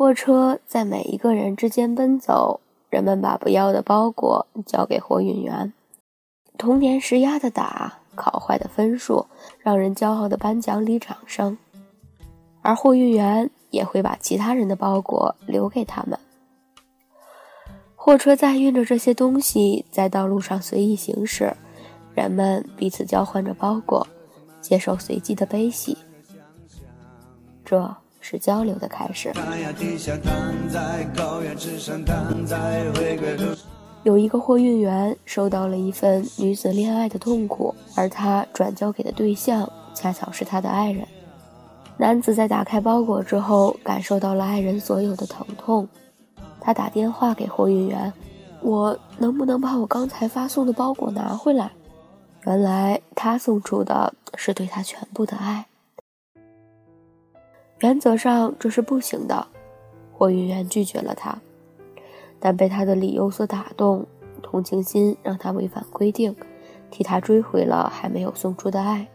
货车在每一个人之间奔走，人们把不要的包裹交给货运员。童年时压的打，考坏的分数，让人骄傲的颁奖礼掌声。而货运员也会把其他人的包裹留给他们。货车载运着这些东西在道路上随意行驶，人们彼此交换着包裹，接受随机的悲喜。这。是交流的开始。有一个货运员收到了一份女子恋爱的痛苦，而他转交给的对象恰巧是他的爱人。男子在打开包裹之后，感受到了爱人所有的疼痛。他打电话给货运员：“我能不能把我刚才发送的包裹拿回来？”原来他送出的是对他全部的爱。原则上这是不行的，货运员拒绝了他，但被他的理由所打动，同情心让他违反规定，替他追回了还没有送出的爱。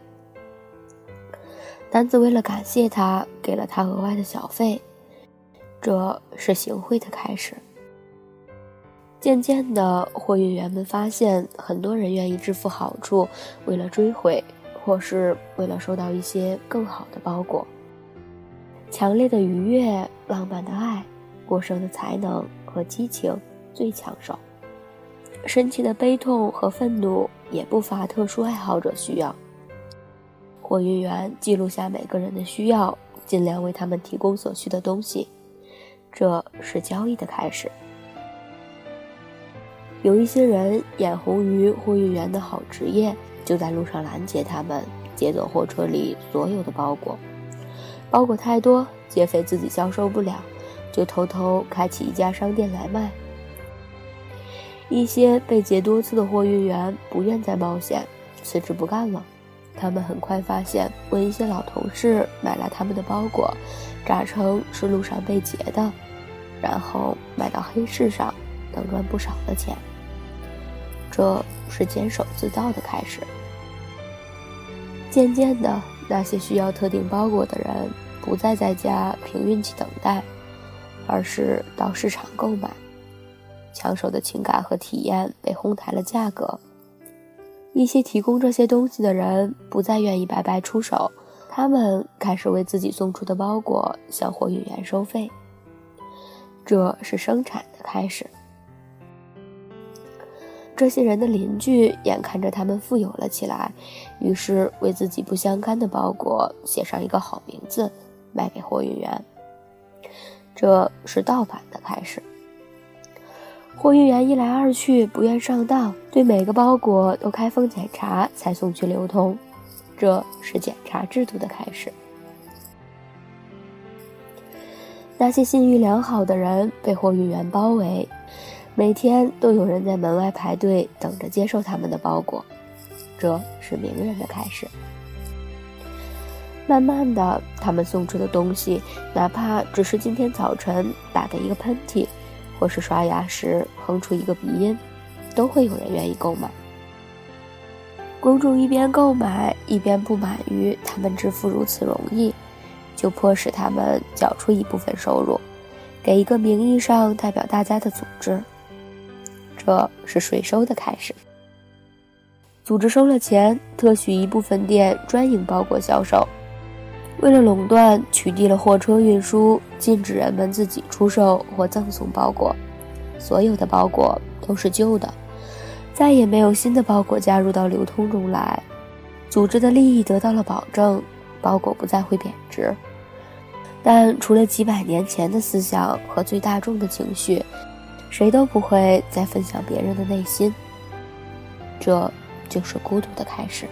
男子为了感谢他，给了他额外的小费，这是行贿的开始。渐渐的，货运员们发现，很多人愿意支付好处，为了追回，或是为了收到一些更好的包裹。强烈的愉悦、浪漫的爱、过剩的才能和激情最抢手。深情的悲痛和愤怒也不乏特殊爱好者需要。货运员记录下每个人的需要，尽量为他们提供所需的东西。这是交易的开始。有一些人眼红于货运员的好职业，就在路上拦截他们，劫走货车里所有的包裹。包裹太多，劫匪自己销售不了，就偷偷开启一家商店来卖。一些被劫多次的货运员不愿再冒险，辞职不干了。他们很快发现，问一些老同事买来他们的包裹，诈称是路上被劫的，然后卖到黑市上，能赚不少的钱。这是坚守自盗的开始。渐渐的。那些需要特定包裹的人，不再在家凭运气等待，而是到市场购买。抢手的情感和体验被哄抬了价格。一些提供这些东西的人不再愿意白白出手，他们开始为自己送出的包裹向货运员收费。这是生产的开始。这些人的邻居眼看着他们富有了起来，于是为自己不相干的包裹写上一个好名字，卖给货运员。这是盗版的开始。货运员一来二去不愿上当，对每个包裹都开封检查才送去流通。这是检查制度的开始。那些信誉良好的人被货运员包围。每天都有人在门外排队等着接受他们的包裹，这是名人的开始。慢慢的，他们送出的东西，哪怕只是今天早晨打的一个喷嚏，或是刷牙时哼出一个鼻音，都会有人愿意购买。公众一边购买，一边不满于他们支付如此容易，就迫使他们缴出一部分收入，给一个名义上代表大家的组织。这是税收的开始。组织收了钱，特许一部分店专营包裹销售。为了垄断，取缔了货车运输，禁止人们自己出售或赠送包裹。所有的包裹都是旧的，再也没有新的包裹加入到流通中来。组织的利益得到了保证，包裹不再会贬值。但除了几百年前的思想和最大众的情绪，谁都不会再分享别人的内心。这就是孤独的开始。